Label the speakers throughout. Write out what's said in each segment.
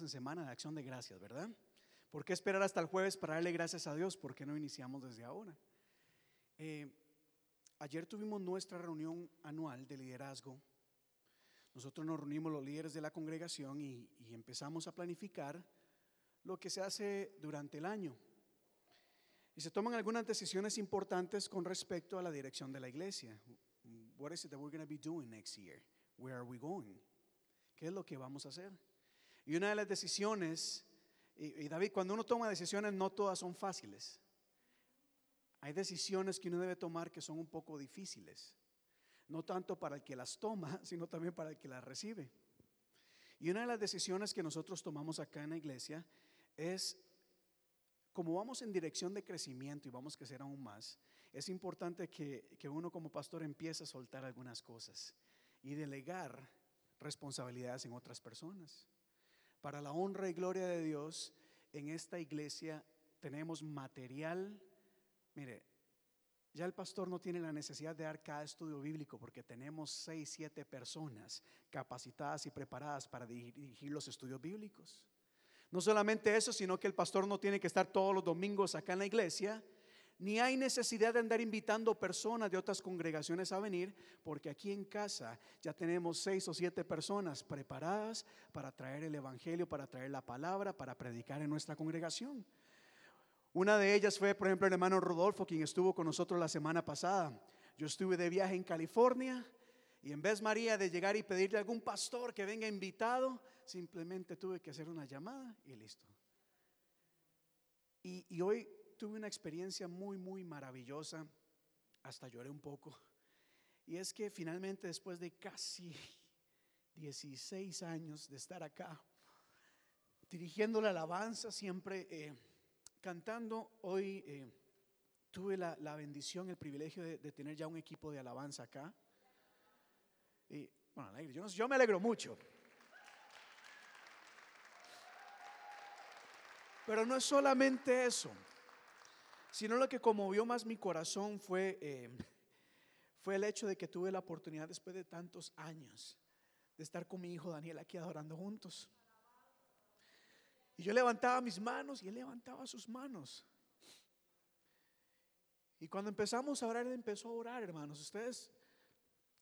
Speaker 1: en semana de acción de gracias, ¿verdad? ¿Por qué esperar hasta el jueves para darle gracias a Dios? ¿Por qué no iniciamos desde ahora? Eh, ayer tuvimos nuestra reunión anual de liderazgo. Nosotros nos reunimos los líderes de la congregación y, y empezamos a planificar lo que se hace durante el año. Y se toman algunas decisiones importantes con respecto a la dirección de la iglesia. What is it that we're going to be doing next year? Where are we going? ¿Qué es lo que vamos a hacer? Y una de las decisiones, y, David, cuando uno toma decisiones, no todas son fáciles. Hay decisiones que uno debe tomar que son un poco difíciles. No tanto para el que las toma, sino también para el que las recibe. Y una de las decisiones que nosotros tomamos acá en la iglesia es, como vamos en dirección de crecimiento y vamos a crecer aún más, es importante que, que uno como pastor empiece a soltar algunas cosas y delegar responsabilidades en otras personas para la honra y gloria de Dios, en esta iglesia tenemos material. Mire, ya el pastor no tiene la necesidad de dar cada estudio bíblico porque tenemos seis, siete personas capacitadas y preparadas para dirigir los estudios bíblicos. No solamente eso, sino que el pastor no tiene que estar todos los domingos acá en la iglesia ni hay necesidad de andar invitando personas de otras congregaciones a venir, porque aquí en casa ya tenemos seis o siete personas preparadas para traer el Evangelio, para traer la palabra, para predicar en nuestra congregación. Una de ellas fue, por ejemplo, el hermano Rodolfo, quien estuvo con nosotros la semana pasada. Yo estuve de viaje en California y en vez, María, de llegar y pedirle a algún pastor que venga invitado, simplemente tuve que hacer una llamada y listo. Y, y hoy tuve una experiencia muy, muy maravillosa, hasta lloré un poco. Y es que finalmente después de casi 16 años de estar acá, dirigiendo la alabanza, siempre eh, cantando, hoy eh, tuve la, bendición, el privilegio de, tener ya un equipo de alabanza acá. Y bueno, yo, yo me alegro mucho. Pero no es solamente eso sino lo que conmovió más mi corazón fue, eh, fue el hecho de que tuve la oportunidad después de tantos años de estar con mi hijo Daniel aquí adorando juntos. Y yo levantaba mis manos y él levantaba sus manos. Y cuando empezamos a orar, él empezó a orar, hermanos. Ustedes,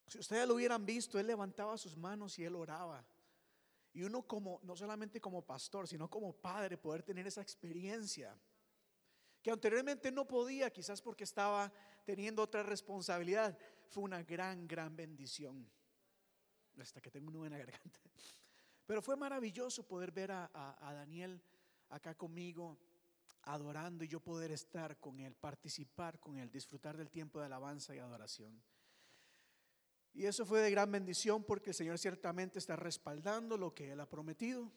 Speaker 1: si ustedes lo hubieran visto, él levantaba sus manos y él oraba. Y uno como, no solamente como pastor, sino como padre, poder tener esa experiencia que anteriormente no podía, quizás porque estaba teniendo otra responsabilidad, fue una gran, gran bendición. Hasta que tengo una buena garganta. Pero fue maravilloso poder ver a, a Daniel acá conmigo, adorando y yo poder estar con él, participar con él, disfrutar del tiempo de alabanza y adoración. Y eso fue de gran bendición porque el Señor ciertamente está respaldando lo que Él ha prometido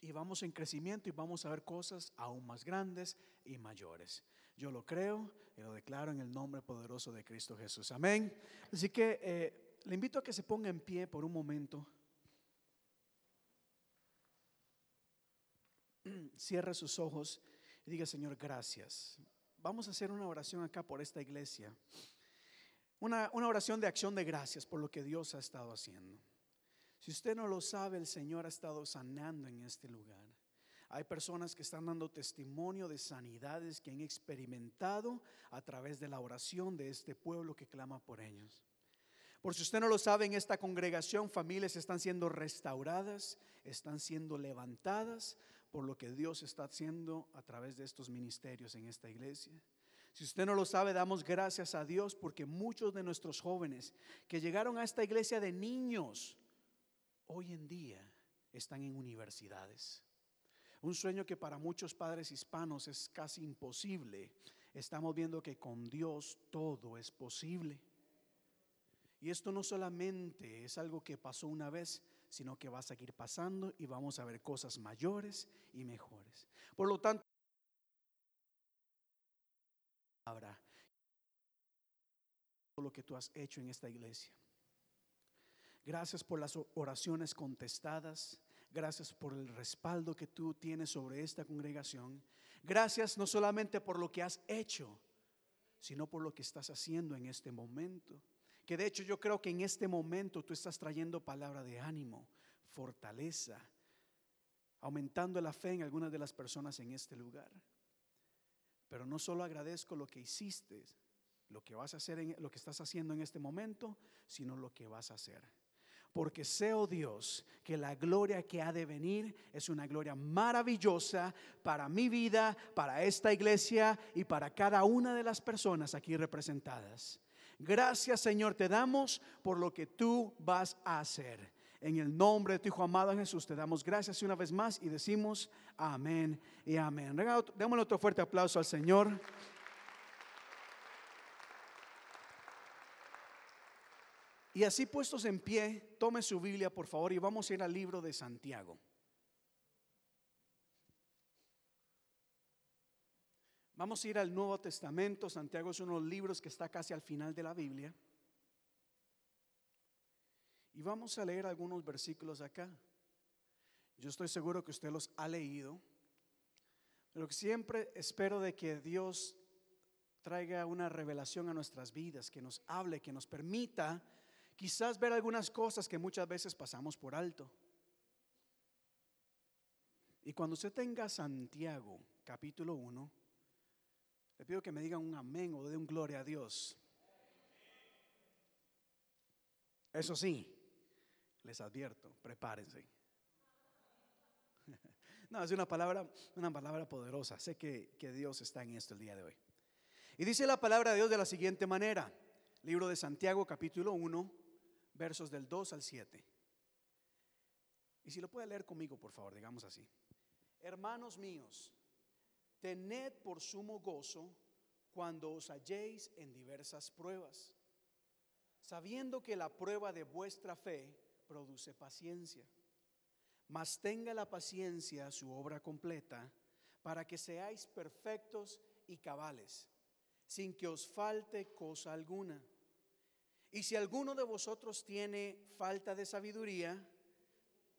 Speaker 1: y vamos en crecimiento y vamos a ver cosas aún más grandes y mayores. Yo lo creo y lo declaro en el nombre poderoso de Cristo Jesús. Amén. Así que eh, le invito a que se ponga en pie por un momento. Cierre sus ojos y diga, Señor, gracias. Vamos a hacer una oración acá por esta iglesia. Una, una oración de acción de gracias por lo que Dios ha estado haciendo. Si usted no lo sabe, el Señor ha estado sanando en este lugar. Hay personas que están dando testimonio de sanidades que han experimentado a través de la oración de este pueblo que clama por ellos. Por si usted no lo sabe, en esta congregación familias están siendo restauradas, están siendo levantadas por lo que Dios está haciendo a través de estos ministerios en esta iglesia. Si usted no lo sabe, damos gracias a Dios porque muchos de nuestros jóvenes que llegaron a esta iglesia de niños, hoy en día están en universidades. Un sueño que para muchos padres hispanos es casi imposible. Estamos viendo que con Dios todo es posible. Y esto no solamente es algo que pasó una vez, sino que va a seguir pasando y vamos a ver cosas mayores y mejores. Por lo tanto, ahora lo que tú has hecho en esta iglesia. Gracias por las oraciones contestadas. Gracias por el respaldo que tú tienes sobre esta congregación. Gracias no solamente por lo que has hecho, sino por lo que estás haciendo en este momento. Que de hecho yo creo que en este momento tú estás trayendo palabra de ánimo, fortaleza, aumentando la fe en algunas de las personas en este lugar. Pero no solo agradezco lo que hiciste, lo que vas a hacer en lo que estás haciendo en este momento, sino lo que vas a hacer. Porque sé, oh Dios, que la gloria que ha de venir es una gloria maravillosa para mi vida, para esta iglesia y para cada una de las personas aquí representadas. Gracias, Señor, te damos por lo que tú vas a hacer. En el nombre de tu Hijo amado Jesús, te damos gracias una vez más y decimos amén y amén. Démosle otro fuerte aplauso al Señor. Y así puestos en pie, tome su Biblia por favor y vamos a ir al libro de Santiago. Vamos a ir al Nuevo Testamento. Santiago es uno de los libros que está casi al final de la Biblia. Y vamos a leer algunos versículos acá. Yo estoy seguro que usted los ha leído, pero siempre espero de que Dios traiga una revelación a nuestras vidas, que nos hable, que nos permita quizás ver algunas cosas que muchas veces pasamos por alto. Y cuando usted tenga Santiago capítulo 1, le pido que me digan un amén o de un gloria a Dios. Eso sí, les advierto, prepárense. No, es una palabra, una palabra poderosa. Sé que, que Dios está en esto el día de hoy. Y dice la palabra de Dios de la siguiente manera. Libro de Santiago, capítulo 1, versos del 2 al 7. Y si lo puede leer conmigo, por favor, digamos así. Hermanos míos, tened por sumo gozo cuando os halléis en diversas pruebas, sabiendo que la prueba de vuestra fe produce paciencia. Mas tenga la paciencia su obra completa, para que seáis perfectos y cabales, sin que os falte cosa alguna. Y si alguno de vosotros tiene falta de sabiduría,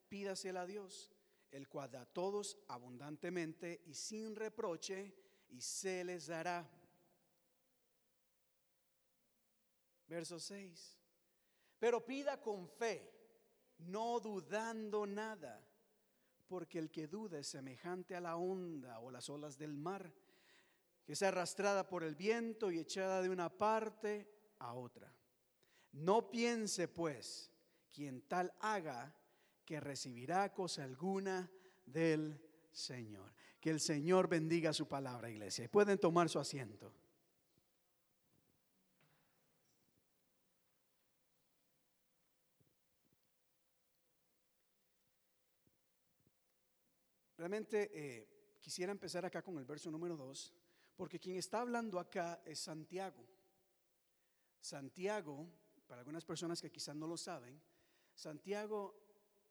Speaker 1: pídasela a Dios, el cual da a todos abundantemente y sin reproche, y se les dará. Verso 6. Pero pida con fe no dudando nada, porque el que duda es semejante a la onda o las olas del mar, que es arrastrada por el viento y echada de una parte a otra. No piense pues quien tal haga que recibirá cosa alguna del Señor. Que el Señor bendiga su palabra, iglesia. Pueden tomar su asiento. Realmente eh, quisiera empezar acá con el verso número 2, porque quien está hablando acá es Santiago. Santiago, para algunas personas que quizás no lo saben, Santiago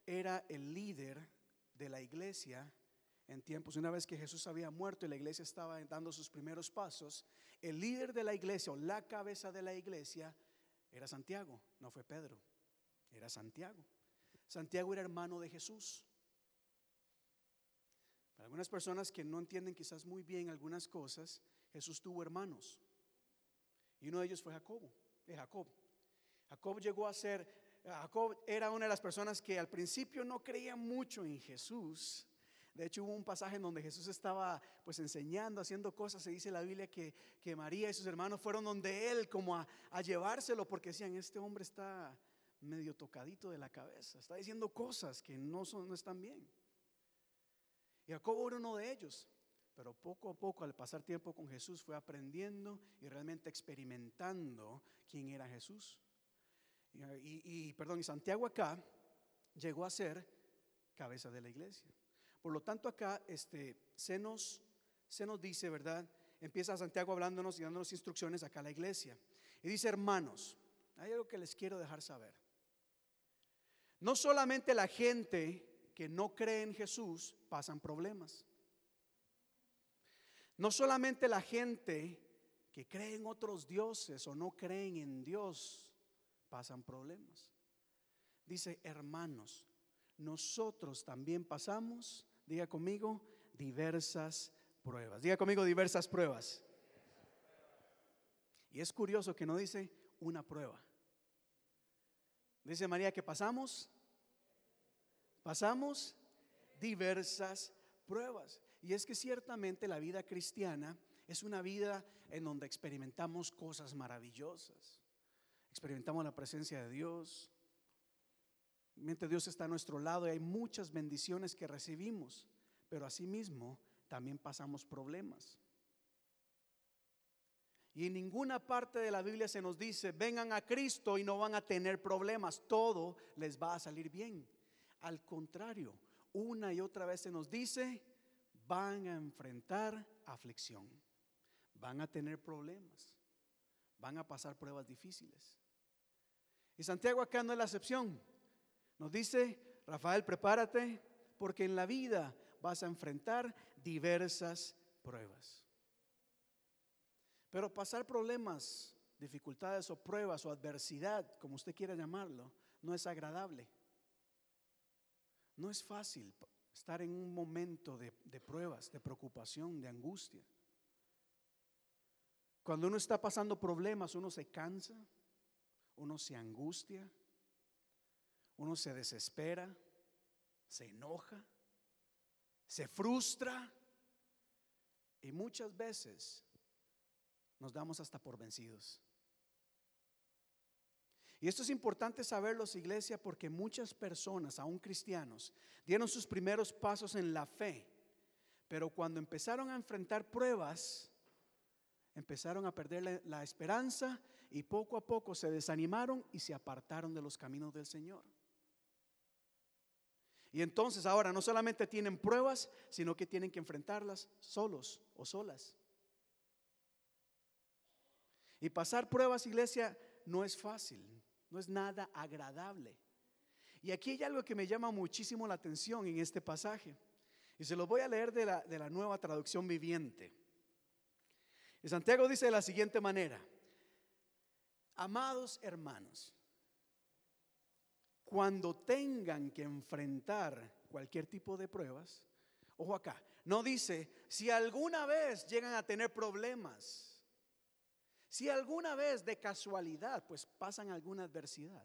Speaker 1: era el líder de la iglesia en tiempos, una vez que Jesús había muerto y la iglesia estaba dando sus primeros pasos, el líder de la iglesia o la cabeza de la iglesia era Santiago, no fue Pedro, era Santiago. Santiago era hermano de Jesús algunas personas que no entienden quizás muy bien algunas cosas, Jesús tuvo hermanos. Y uno de ellos fue Jacobo, de Jacob. Jacob llegó a ser, Jacob era una de las personas que al principio no creía mucho en Jesús. De hecho, hubo un pasaje en donde Jesús estaba pues enseñando, haciendo cosas. Se dice la Biblia que, que María y sus hermanos fueron donde él como a, llevárselo porque decían, este hombre está medio tocadito de la cabeza, está diciendo cosas que no, son, no están bien. Jacobo era uno de ellos, pero poco a poco al pasar tiempo con Jesús fue aprendiendo y realmente experimentando quién era Jesús. Y, perdón, y Santiago acá llegó a ser cabeza de la iglesia. Por lo tanto acá este, se, nos, se nos dice, ¿verdad? Empieza Santiago hablándonos y dándonos instrucciones acá a la iglesia. Y dice, hermanos, hay algo que les quiero dejar saber. No solamente la gente que no creen en Jesús pasan problemas. No solamente la gente que cree en otros dioses o no creen en Dios pasan problemas. Dice, hermanos, nosotros también pasamos, diga conmigo, diversas pruebas. Diga conmigo diversas pruebas. Y es curioso que no dice una prueba. Dice María que pasamos Pasamos diversas pruebas. Y es que ciertamente la vida cristiana es una vida en donde experimentamos cosas maravillosas. Experimentamos la presencia de Dios. Mientras Dios está a nuestro lado y hay muchas bendiciones que recibimos, pero asimismo también pasamos problemas. Y en ninguna parte de la Biblia se nos dice, vengan a Cristo y no van a tener problemas, todo les va a salir bien. Al contrario, una y otra vez se nos dice, van a enfrentar aflicción, van a tener problemas, van a pasar pruebas difíciles. Y Santiago acá no es la excepción. Nos dice, Rafael, prepárate, porque en la vida vas a enfrentar diversas pruebas. Pero pasar problemas, dificultades o pruebas o adversidad, como usted quiera llamarlo, no es agradable. No es fácil estar en un momento de, pruebas, de preocupación, de angustia. Cuando uno está pasando problemas, uno se cansa, uno se angustia, uno se desespera, se enoja, se frustra y muchas veces nos damos hasta por vencidos. Y esto es importante saberlo, iglesia, porque muchas personas, aún cristianos, dieron sus primeros pasos en la fe, pero cuando empezaron a enfrentar pruebas, empezaron a perder la, la esperanza y poco a poco se desanimaron y se apartaron de los caminos del Señor. Y entonces ahora no solamente tienen pruebas, sino que tienen que enfrentarlas solos o solas. Y pasar pruebas, iglesia, no es fácil, no es nada agradable. Y aquí hay algo que me llama muchísimo la atención en este pasaje. Y se lo voy a leer de la, de la nueva traducción viviente. Y Santiago dice de la siguiente manera, amados hermanos, cuando tengan que enfrentar cualquier tipo de pruebas, ojo acá, no dice, si alguna vez llegan a tener problemas, si alguna vez de casualidad pues pasan alguna adversidad.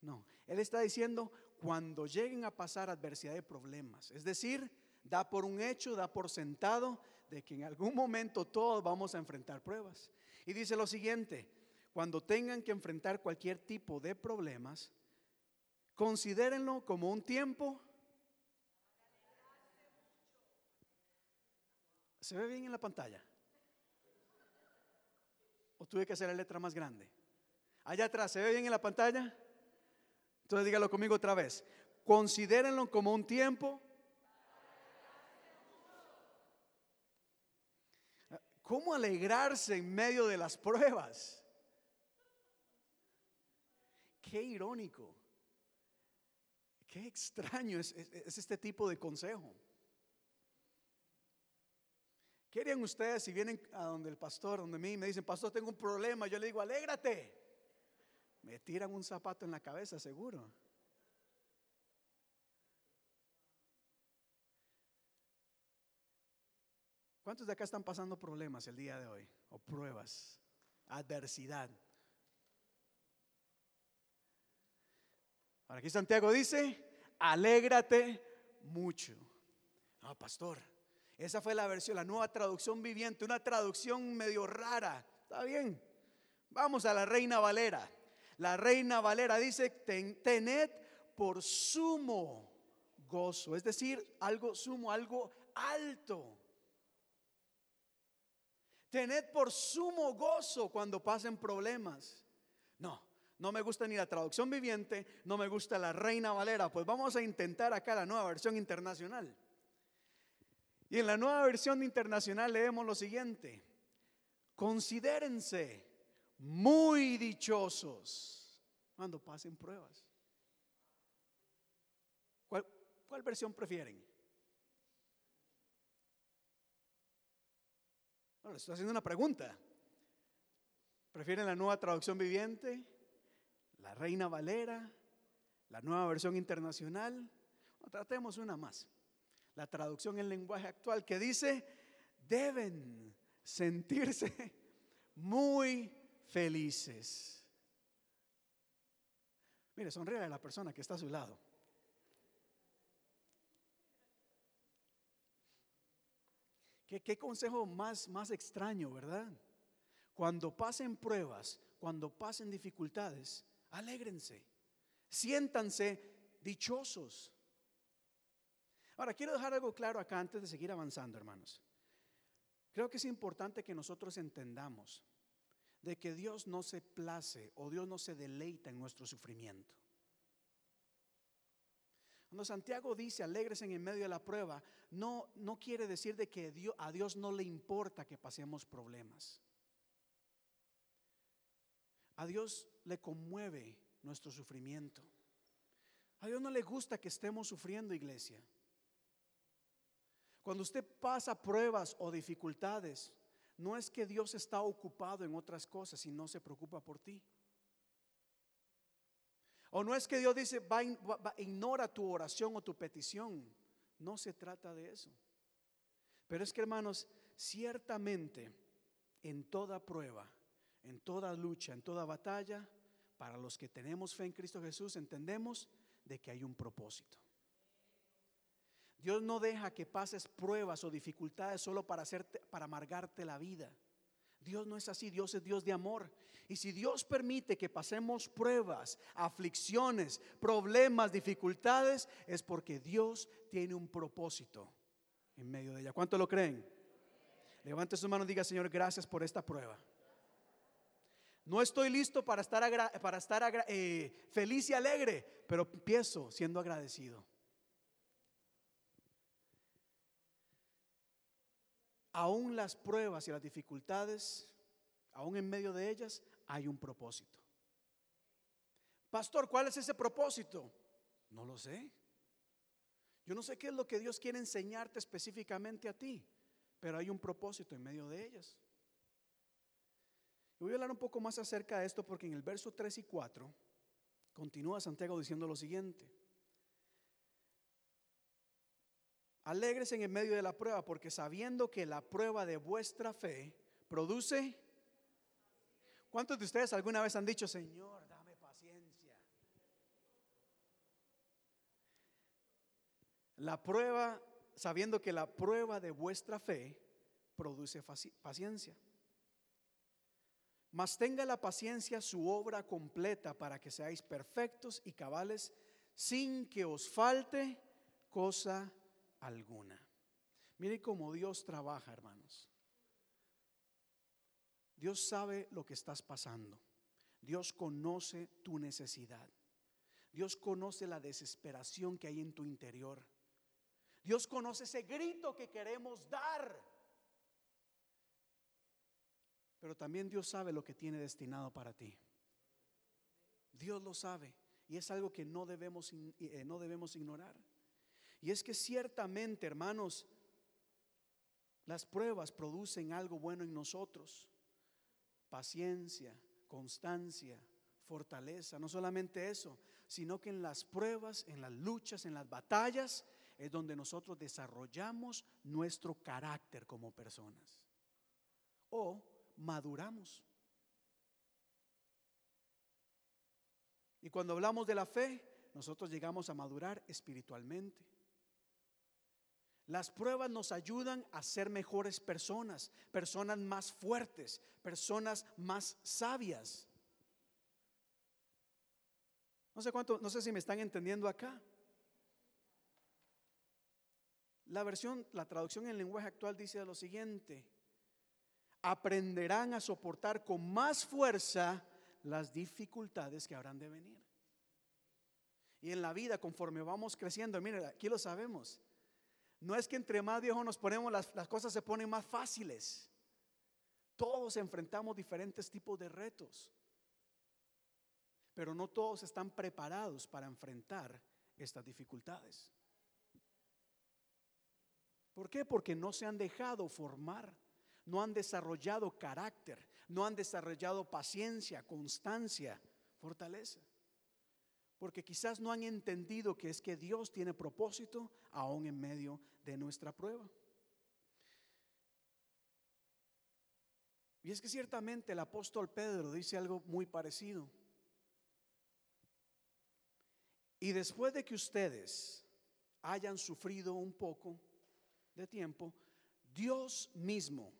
Speaker 1: No, Él está diciendo cuando lleguen a pasar adversidad de problemas. Es decir, da por un hecho, da por sentado de que en algún momento todos vamos a enfrentar pruebas. Y dice lo siguiente, cuando tengan que enfrentar cualquier tipo de problemas, considérenlo como un tiempo. ¿Se ve bien en la pantalla? ¿O tuve que hacer la letra más grande? Allá atrás, ¿se ve bien en la pantalla? Entonces dígalo conmigo otra vez. Considérenlo como un tiempo. ¿Cómo alegrarse en medio de las pruebas? Qué irónico. Qué extraño es, es este tipo de consejo. ¿Qué ustedes si vienen a donde el pastor, donde mí, me dicen, pastor, tengo un problema? Yo le digo, alégrate. Me tiran un zapato en la cabeza, seguro. ¿Cuántos de acá están pasando problemas el día de hoy? O pruebas, adversidad. Ahora aquí Santiago dice, alégrate mucho. No, pastor, esa fue la versión, la nueva traducción viviente, una traducción medio rara. Está bien. Vamos a la Reina Valera. La Reina Valera dice, tened por sumo gozo, es decir, algo sumo, algo alto. Tened por sumo gozo cuando pasen problemas. No, no me gusta ni la traducción viviente, no me gusta la Reina Valera. Pues vamos a intentar acá la nueva versión internacional. Y en la nueva versión internacional leemos lo siguiente. Considérense muy dichosos cuando pasen pruebas. ¿Cuál, cuál versión prefieren? Bueno, les estoy haciendo una pregunta. ¿Prefieren la nueva traducción viviente? ¿La Reina Valera? ¿La nueva versión internacional? tratemos una más la traducción en lenguaje actual, que dice, deben sentirse muy felices. Mire, sonríe a la persona que está a su lado. ¿Qué, qué consejo más, más extraño, verdad? Cuando pasen pruebas, cuando pasen dificultades, alégrense, siéntanse dichosos. Ahora, quiero dejar algo claro acá antes de seguir avanzando, hermanos. Creo que es importante que nosotros entendamos de que Dios no se place o Dios no se deleita en nuestro sufrimiento. Cuando Santiago dice alegres en medio de la prueba, no, no quiere decir de que a Dios no le importa que pasemos problemas. A Dios le conmueve nuestro sufrimiento. A Dios no le gusta que estemos sufriendo, iglesia. Cuando usted pasa pruebas o dificultades, no es que Dios está ocupado en otras cosas y no se preocupa por ti. O no es que Dios dice, ignora tu oración o tu petición. No se trata de eso. Pero es que hermanos, ciertamente en toda prueba, en toda lucha, en toda batalla, para los que tenemos fe en Cristo Jesús, entendemos de que hay un propósito. Dios no deja que pases pruebas o dificultades solo para para amargarte la vida. Dios no es así, Dios es Dios de amor. Y si Dios permite que pasemos pruebas, aflicciones, problemas, dificultades, es porque Dios tiene un propósito en medio de ella. ¿Cuánto lo creen? Levante su mano y diga, Señor, gracias por esta prueba. No estoy listo para estar, para estar eh, feliz y alegre, pero empiezo siendo agradecido. aún las pruebas y las dificultades, aún en medio de ellas, hay un propósito. Pastor, ¿cuál es ese propósito? No lo sé. Yo no sé qué es lo que Dios quiere enseñarte específicamente a ti, pero hay un propósito en medio de ellas. Y voy a hablar un poco más acerca de esto porque en el verso 3 y 4 continúa Santiago diciendo lo siguiente. Alegres en el medio de la prueba, porque sabiendo que la prueba de vuestra fe produce. ¿Cuántos de ustedes alguna vez han dicho, Señor, dame paciencia? La prueba, sabiendo que la prueba de vuestra fe produce paciencia. Mas tenga la paciencia su obra completa para que seáis perfectos y cabales sin que os falte cosa alguna. Mire cómo Dios trabaja, hermanos. Dios sabe lo que estás pasando. Dios conoce tu necesidad. Dios conoce la desesperación que hay en tu interior. Dios conoce ese grito que queremos dar. Pero también Dios sabe lo que tiene destinado para ti. Dios lo sabe y es algo que no debemos, eh, no debemos ignorar. Y es que ciertamente, hermanos, las pruebas producen algo bueno en nosotros. Paciencia, constancia, fortaleza. No solamente eso, sino que en las pruebas, en las luchas, en las batallas, es donde nosotros desarrollamos nuestro carácter como personas. O maduramos. Y cuando hablamos de la fe, nosotros llegamos a madurar espiritualmente. Las pruebas nos ayudan a ser mejores personas, personas más fuertes, personas más sabias. No sé cuánto, no sé si me están entendiendo acá. La versión, la traducción en lenguaje actual dice lo siguiente: aprenderán a soportar con más fuerza las dificultades que habrán de venir. Y en la vida, conforme vamos creciendo, miren, aquí lo sabemos, no es que entre más viejos nos ponemos, las, cosas se ponen más fáciles. Todos enfrentamos diferentes tipos de retos. Pero no todos están preparados para enfrentar estas dificultades. ¿Por qué? Porque no se han dejado formar, no han desarrollado carácter, no han desarrollado paciencia, constancia, fortaleza porque quizás no han entendido que es que Dios tiene propósito aún en medio de nuestra prueba. Y es que ciertamente el apóstol Pedro dice algo muy parecido. Y después de que ustedes hayan sufrido un poco de tiempo, Dios mismo,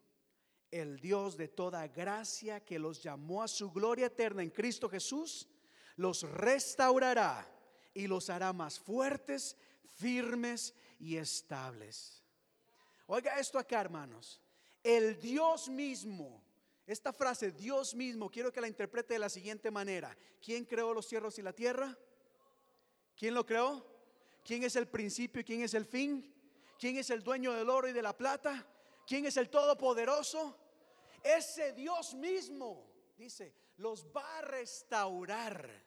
Speaker 1: el Dios de toda gracia que los llamó a su gloria eterna en Cristo Jesús, los restaurará y los hará más fuertes, firmes y estables. Oiga esto acá, hermanos. El Dios mismo, esta frase, Dios mismo, quiero que la interprete de la siguiente manera. ¿Quién creó los cielos y la tierra? ¿Quién lo creó? ¿Quién es el principio y quién es el fin? ¿Quién es el dueño del oro y de la plata? ¿Quién es el todopoderoso? Ese Dios mismo, dice, los va a restaurar.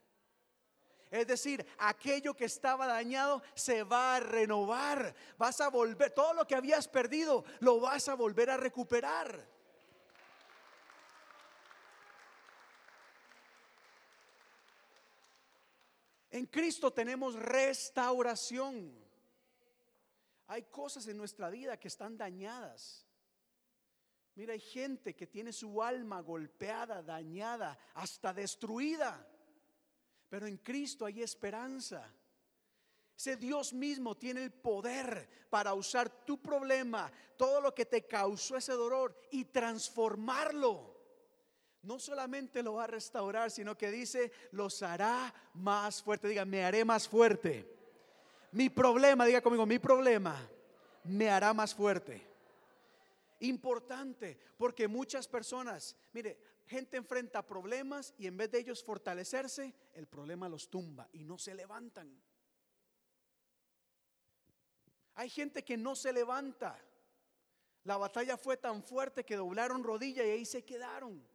Speaker 1: Es decir, aquello que estaba dañado se va a renovar. Vas a volver, todo lo que habías perdido, lo vas a volver a recuperar. En Cristo tenemos restauración. Hay cosas en nuestra vida que están dañadas. Mira, hay gente que tiene su alma golpeada, dañada, hasta destruida. Pero en Cristo hay esperanza. Ese Dios mismo tiene el poder para usar tu problema, todo lo que te causó ese dolor y transformarlo. No solamente lo va a restaurar, sino que dice, los hará más fuerte. Diga, me haré más fuerte. Mi problema, diga conmigo, mi problema me hará más fuerte. Importante, porque muchas personas, mire, gente enfrenta problemas y en vez de ellos fortalecerse, el problema los tumba y no se levantan. Hay gente que no se levanta. La batalla fue tan fuerte que doblaron rodilla y ahí se quedaron.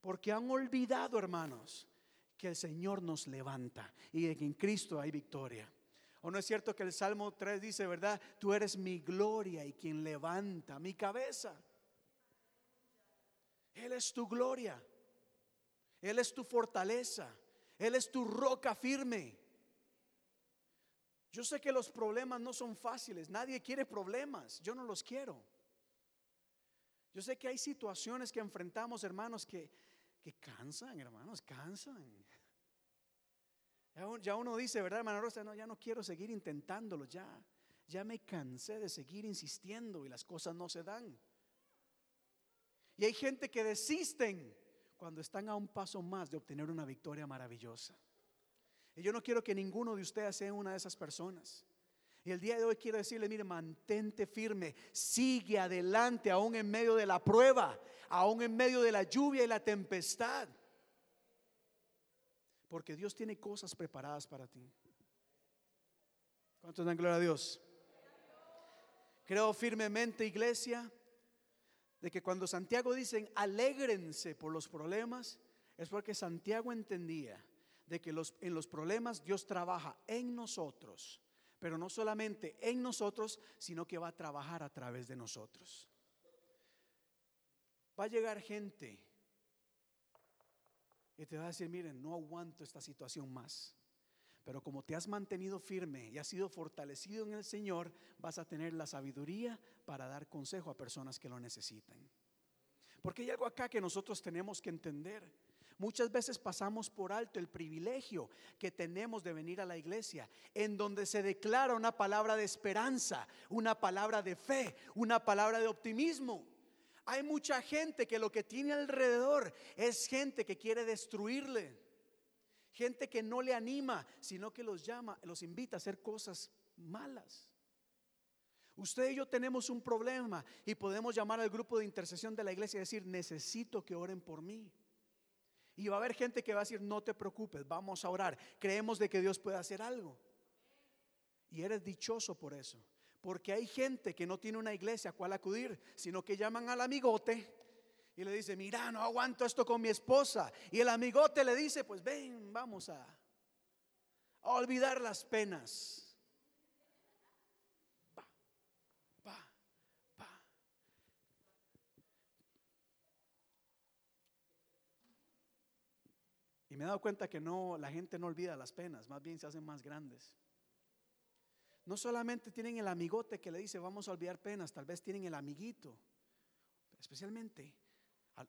Speaker 1: Porque han olvidado, hermanos, que el Señor nos levanta y que en Cristo hay victoria. ¿O no es cierto que el Salmo 3 dice, verdad? Tú eres mi gloria y quien levanta mi cabeza. Él es tu gloria. Él es tu fortaleza. Él es tu roca firme. Yo sé que los problemas no son fáciles. Nadie quiere problemas. Yo no los quiero. Yo sé que hay situaciones que enfrentamos, hermanos, que, que cansan, hermanos, cansan. Ya uno dice, ¿verdad, hermano Rosa? No, ya no quiero seguir intentándolo, ya. Ya me cansé de seguir insistiendo y las cosas no se dan. Y hay gente que desisten cuando están a un paso más de obtener una victoria maravillosa. Y yo no quiero que ninguno de ustedes sea una de esas personas. Y el día de hoy quiero decirle, mire, mantente firme, sigue adelante aún en medio de la prueba, aún en medio de la lluvia y la tempestad. Porque Dios tiene cosas preparadas para ti. ¿Cuántos dan gloria a Dios? Creo firmemente, iglesia, de que cuando Santiago dicen alégrense por los problemas, es porque Santiago entendía de que en los problemas Dios trabaja en nosotros, pero no solamente en nosotros, sino que va a trabajar a través de nosotros. Va a llegar gente y te va a decir, miren, no aguanto esta situación más. Pero como te has mantenido firme y has sido fortalecido en el Señor, vas a tener la sabiduría para dar consejo a personas que lo necesitan. Porque hay algo acá que nosotros tenemos que entender. Muchas veces pasamos por alto el privilegio que tenemos de venir a la iglesia, en donde se declara una palabra de esperanza, una palabra de fe, una palabra de optimismo. Hay mucha gente que lo que tiene alrededor es gente que quiere destruirle. Gente que no le anima, sino que los llama, los invita a hacer cosas malas. Usted y yo tenemos un problema y podemos llamar al grupo de intercesión de la iglesia y decir, necesito que oren por mí. Y va a haber gente que va a decir, no te preocupes, vamos a orar. Creemos de que Dios puede hacer algo. Y eres dichoso por eso. Porque hay gente que no tiene una iglesia a cual acudir, sino que llaman al amigote y le dice, mira, no aguanto esto con mi esposa. Y el amigote le dice, pues ven, vamos a, olvidar las penas. Pa, pa, pa. Y me he dado cuenta que no, la gente no olvida las penas, más bien se hacen más grandes. No solamente tienen el amigote que le dice vamos a olvidar penas, tal vez tienen el amiguito, especialmente,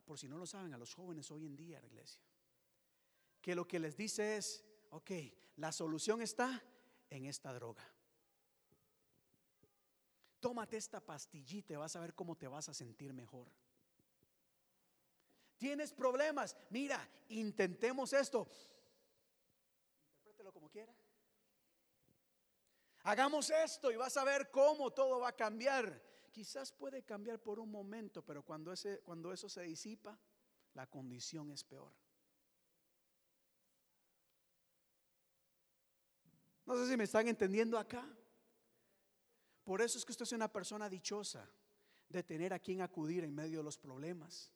Speaker 1: por si no lo saben, a los jóvenes hoy en día, la iglesia, que lo que les dice es, ok, la solución está en esta droga. tómate esta pastillita y vas a ver cómo te vas a sentir mejor. Tienes problemas, mira, intentemos esto. Interprételo como quiera. Hagamos esto y vas a ver cómo todo va a cambiar. Quizás puede cambiar por un momento, pero cuando, ese, cuando eso se disipa, la condición es peor. No sé si me están entendiendo acá. Por eso es que usted es una persona dichosa de tener a quien acudir en medio de los problemas.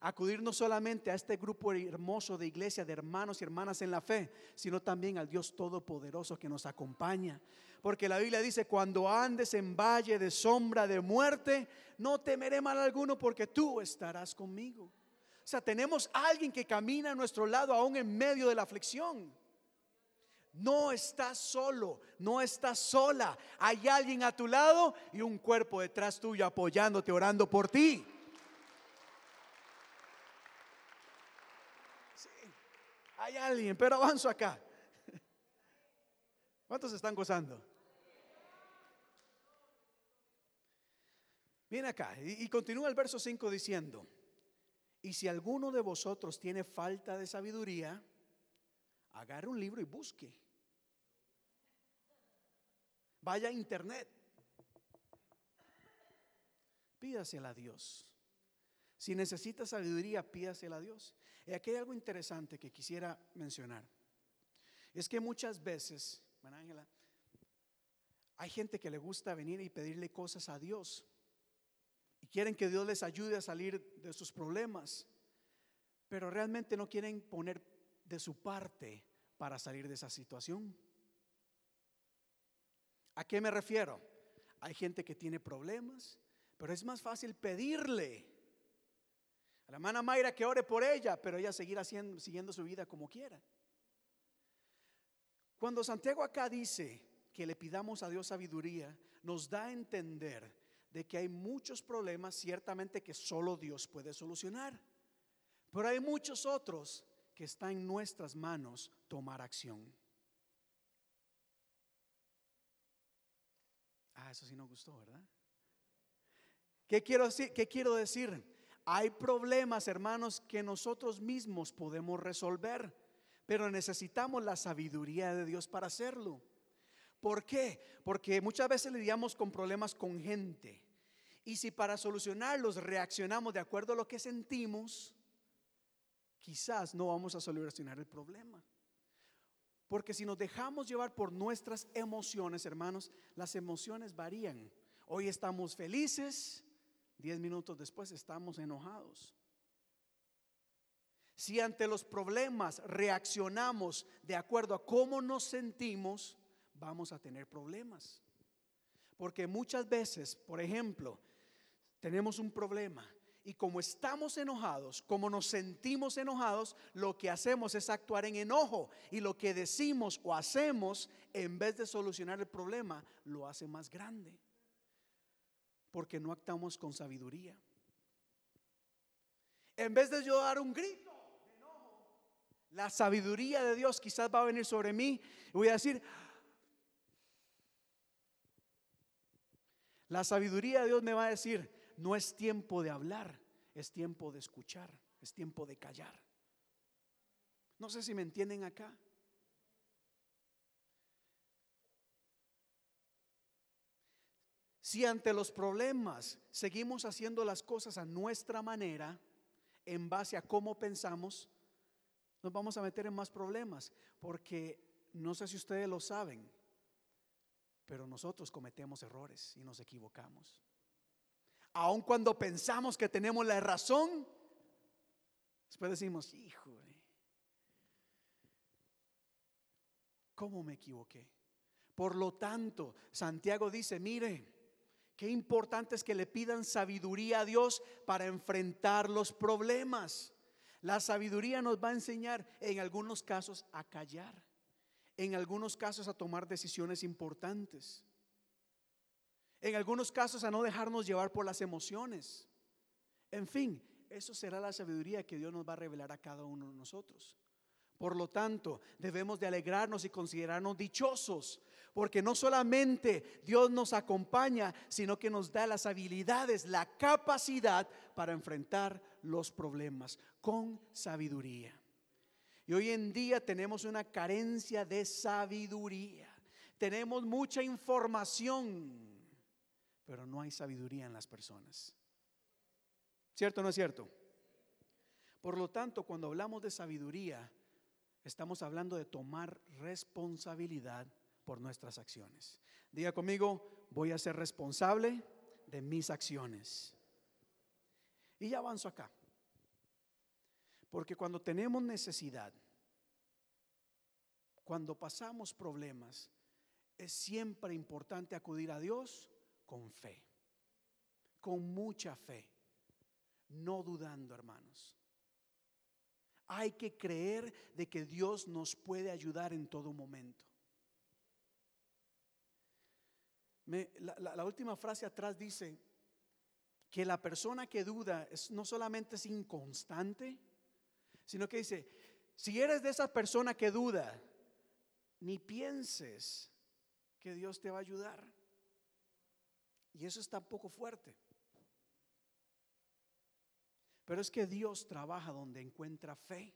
Speaker 1: Acudir no solamente a este grupo hermoso de iglesia, de hermanos y hermanas en la fe, sino también al Dios Todopoderoso que nos acompaña. Porque la Biblia dice, cuando andes en valle de sombra de muerte, no temeré mal alguno porque tú estarás conmigo. O sea, tenemos alguien que camina a nuestro lado aún en medio de la aflicción. No estás solo, no estás sola. Hay alguien a tu lado y un cuerpo detrás tuyo apoyándote, orando por ti. Hay alguien, pero avanzo acá. ¿Cuántos están gozando? Viene acá y, continúa el verso 5 diciendo, y si alguno de vosotros tiene falta de sabiduría, agarre un libro y busque. Vaya a internet. Pídasela a Dios. Si necesita sabiduría, pídasela a Dios. Y aquí hay algo interesante que quisiera mencionar. Es que muchas veces, Ángela, hay gente que le gusta venir y pedirle cosas a Dios. Y quieren que Dios les ayude a salir de sus problemas. Pero realmente no quieren poner de su parte para salir de esa situación. ¿A qué me refiero? Hay gente que tiene problemas, pero es más fácil pedirle la hermana Mayra que ore por ella, pero ella seguirá siguiendo su vida como quiera. Cuando Santiago acá dice que le pidamos a Dios sabiduría, nos da a entender de que hay muchos problemas ciertamente que solo Dios puede solucionar. Pero hay muchos otros que está en nuestras manos tomar acción. Ah, eso sí nos gustó, ¿verdad? ¿Qué quiero decir? ¿Qué quiero decir? Hay problemas, hermanos, que nosotros mismos podemos resolver, pero necesitamos la sabiduría de Dios para hacerlo. ¿Por qué? Porque muchas veces lidiamos con problemas con gente. Y si para solucionarlos reaccionamos de acuerdo a lo que sentimos, quizás no vamos a solucionar el problema. Porque si nos dejamos llevar por nuestras emociones, hermanos, las emociones varían. Hoy estamos felices, Diez minutos después estamos enojados. Si ante los problemas reaccionamos de acuerdo a cómo nos sentimos, vamos a tener problemas. Porque muchas veces, por ejemplo, tenemos un problema y como estamos enojados, como nos sentimos enojados, lo que hacemos es actuar en enojo y lo que decimos o hacemos, en vez de solucionar el problema, lo hace más grande porque no actuamos con sabiduría. En vez de yo dar un grito enojo, la sabiduría de Dios quizás va a venir sobre mí y voy a decir, la sabiduría de Dios me va a decir, no es tiempo de hablar, es tiempo de escuchar, es tiempo de callar. No sé si me entienden acá. Si ante los problemas seguimos haciendo las cosas a nuestra manera, en base a cómo pensamos, nos vamos a meter en más problemas, porque no sé si ustedes lo saben, pero nosotros cometemos errores y nos equivocamos. Aun cuando pensamos que tenemos la razón, después decimos, híjole, ¿cómo me equivoqué? Por lo tanto, Santiago dice, mire, Qué importante es que le pidan sabiduría a Dios para enfrentar los problemas. La sabiduría nos va a enseñar en algunos casos a callar, en algunos casos a tomar decisiones importantes, en algunos casos a no dejarnos llevar por las emociones. En fin, eso será la sabiduría que Dios nos va a revelar a cada uno de nosotros. Por lo tanto, debemos de alegrarnos y considerarnos dichosos, porque no solamente Dios nos acompaña, sino que nos da las habilidades, la capacidad para enfrentar los problemas con sabiduría. Y hoy en día tenemos una carencia de sabiduría. Tenemos mucha información, pero no hay sabiduría en las personas. ¿Cierto o no es cierto? Por lo tanto, cuando hablamos de sabiduría, estamos hablando de tomar responsabilidad por nuestras acciones. Diga conmigo, voy a ser responsable de mis acciones. Y ya avanzo acá. Porque cuando tenemos necesidad, cuando pasamos problemas, es siempre importante acudir a Dios con fe, con mucha fe, no dudando, hermanos. Hay que creer de que Dios nos puede ayudar en todo momento. la, última frase atrás dice que la persona que duda es, no solamente es inconstante, sino que dice, si eres de esa persona que duda, ni pienses que Dios te va a ayudar. Y eso está poco fuerte. Pero es que Dios trabaja donde encuentra fe.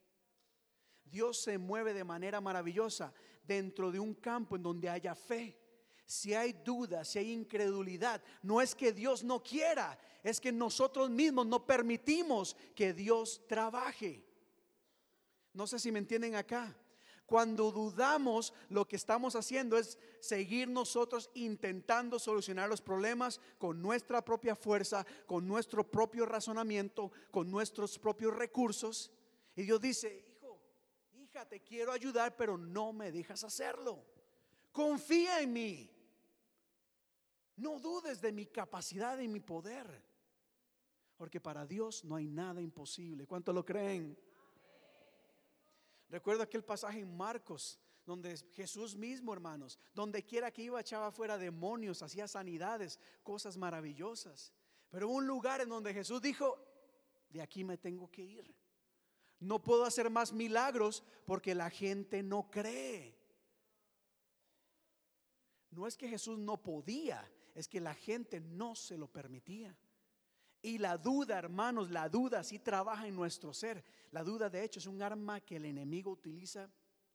Speaker 1: Dios se mueve de manera maravillosa dentro de un campo en donde haya fe. Si hay duda, si hay incredulidad, no es que Dios no quiera, es que nosotros mismos no permitimos que Dios trabaje. No sé si me entienden acá. Cuando dudamos, lo que estamos haciendo es seguir nosotros intentando solucionar los problemas con nuestra propia fuerza, con nuestro propio razonamiento, con nuestros propios recursos. Y Dios dice, hijo, hija, te quiero ayudar, pero no me dejas hacerlo. Confía en mí. No dudes de mi capacidad y mi poder. Porque para Dios no hay nada imposible. ¿Cuánto lo creen? Recuerdo aquel pasaje en Marcos, donde Jesús mismo, hermanos, donde quiera que iba echaba fuera demonios, hacía sanidades, cosas maravillosas. Pero hubo un lugar en donde Jesús dijo, de aquí me tengo que ir. No puedo hacer más milagros porque la gente no cree. No es que Jesús no podía, es que la gente no se lo permitía. Y la duda, hermanos, la duda sí trabaja en nuestro ser. La duda, de hecho, es un arma que el enemigo utiliza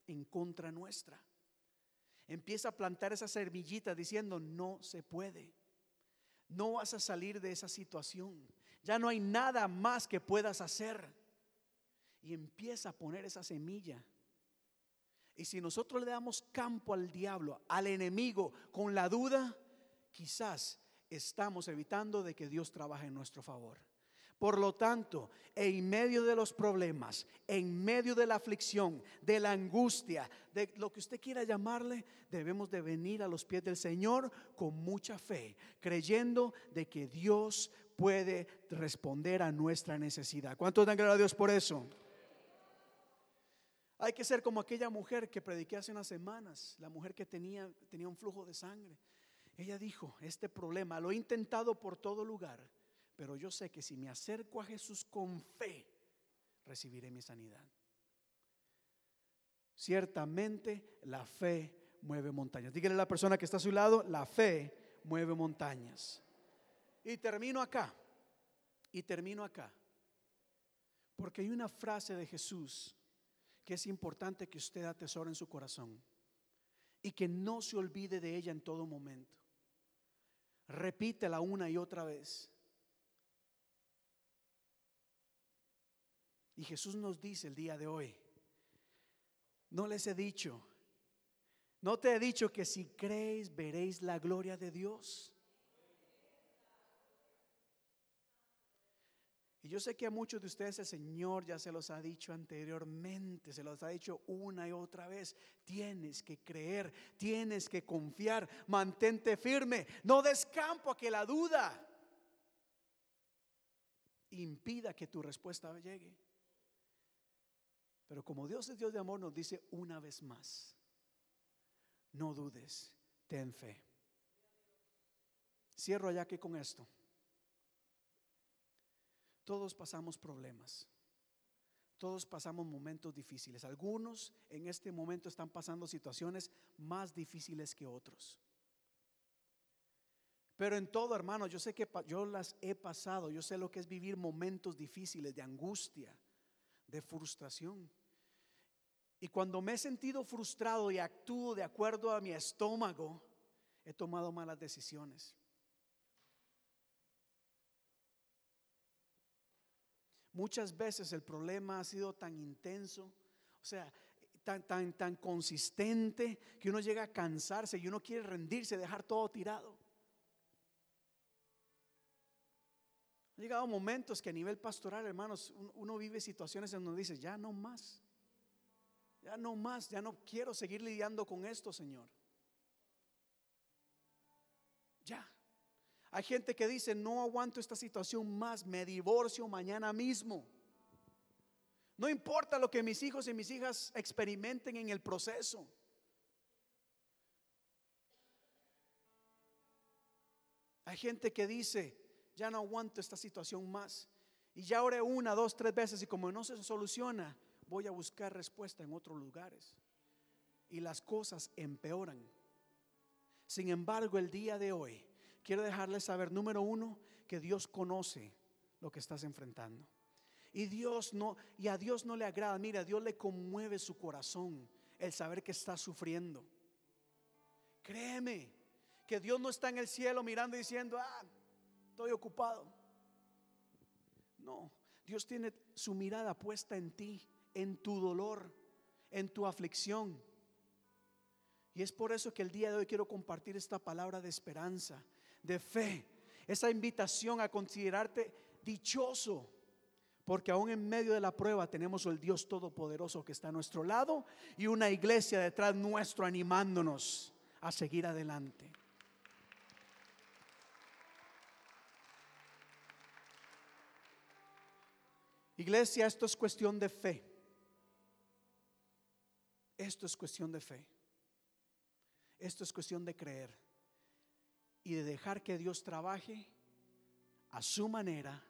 Speaker 1: en contra nuestra. Empieza a plantar esa servillita diciendo, no se puede. No vas a salir de esa situación. Ya no hay nada más que puedas hacer. Y empieza a poner esa semilla. Y si nosotros le damos campo al diablo, al enemigo, con la duda, quizás estamos evitando de que Dios trabaje en nuestro favor. Por lo tanto, en medio de los problemas, en medio de la aflicción, de la angustia, de lo que usted quiera llamarle, debemos de venir a los pies del Señor con mucha fe, creyendo de que Dios puede responder a nuestra necesidad. ¿Cuántos dan gracias a Dios por eso? Hay que ser como aquella mujer que prediqué hace unas semanas, la mujer que tenía, tenía un flujo de sangre. Ella dijo, este problema lo he intentado por todo lugar, pero yo sé que si me acerco a Jesús con fe, recibiré mi sanidad. Ciertamente la fe mueve montañas. Dígale a la persona que está a su lado, la fe mueve montañas. Y termino acá, y termino acá, porque hay una frase de Jesús que es importante que usted atesore en su corazón y que no se olvide de ella en todo momento. Repítela una y otra vez. Y Jesús nos dice el día de hoy, no les he dicho, no te he dicho que si creéis veréis la gloria de Dios. Y yo sé que a muchos de ustedes el Señor ya se los ha dicho anteriormente, se los ha dicho una y otra vez. Tienes que creer, tienes que confiar, mantente firme, no descampo a que la duda impida que tu respuesta llegue. Pero como Dios es Dios de amor, nos dice una vez más, no dudes, ten fe. Cierro ya que con esto. Todos pasamos problemas. Todos pasamos momentos difíciles. Algunos en este momento están pasando situaciones más difíciles que otros. Pero en todo, hermano, yo sé que yo las he pasado. Yo sé lo que es vivir momentos difíciles de angustia, de frustración. Y cuando me he sentido frustrado y actúo de acuerdo a mi estómago, he tomado malas decisiones. Muchas veces el problema ha sido tan intenso, o sea, tan, tan, tan consistente que uno llega a cansarse y uno quiere rendirse, dejar todo tirado. Ha llegado momentos que a nivel pastoral, hermanos, uno vive situaciones en donde dice, ya no más, ya no más, ya no quiero seguir lidiando con esto, Señor. Ya. Hay gente que dice, no aguanto esta situación más, me divorcio mañana mismo. No importa lo que mis hijos y mis hijas experimenten en el proceso. Hay gente que dice, ya no aguanto esta situación más. Y ya oré una, dos, tres veces y como no se soluciona, voy a buscar respuesta en otros lugares. Y las cosas empeoran. Sin embargo, el día de hoy quiero dejarles saber, número uno, que Dios conoce lo que estás enfrentando. Y Dios no, y a Dios no le agrada, mira, Dios le conmueve su corazón el saber que estás sufriendo. Créeme que Dios no está en el cielo mirando y diciendo, ah, estoy ocupado. No, Dios tiene su mirada puesta en ti, en tu dolor, en tu aflicción. Y es por eso que el día de hoy quiero compartir esta palabra de esperanza de fe, esa invitación a considerarte dichoso, porque aún en medio de la prueba tenemos el Dios Todopoderoso que está a nuestro lado y una iglesia detrás nuestro animándonos a seguir adelante. Iglesia, esto es cuestión de fe. Esto es cuestión de fe. Esto es cuestión de creer y de dejar que Dios trabaje a su manera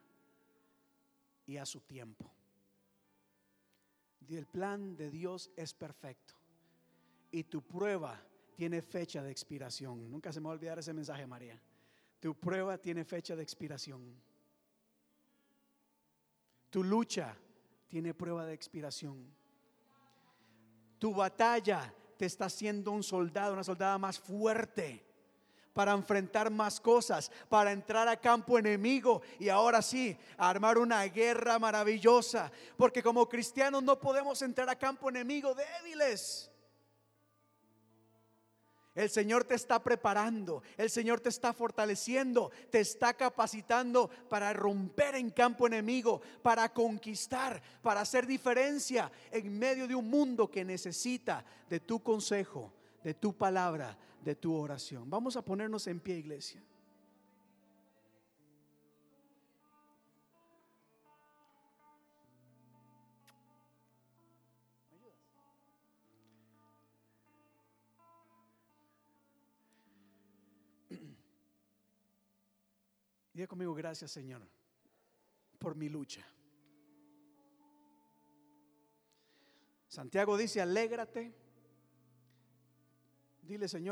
Speaker 1: y a su tiempo. el plan de Dios es perfecto y tu prueba tiene fecha de expiración. Nunca se me va a olvidar ese mensaje, María. Tu prueba tiene fecha de expiración. Tu lucha tiene prueba de expiración. Tu batalla te está haciendo un soldado, una soldada más fuerte para enfrentar más cosas, para entrar a campo enemigo y ahora sí, armar una guerra maravillosa. Porque como cristianos no podemos entrar a campo enemigo débiles. El Señor te está preparando, el Señor te está fortaleciendo, te está capacitando para romper en campo enemigo, para conquistar, para hacer diferencia en medio de un mundo que necesita de tu consejo, de tu palabra, de tu oración. Vamos a ponernos en pie, iglesia. Diga conmigo, gracias Señor, por mi lucha. Santiago dice, alégrate. Dile, Señor.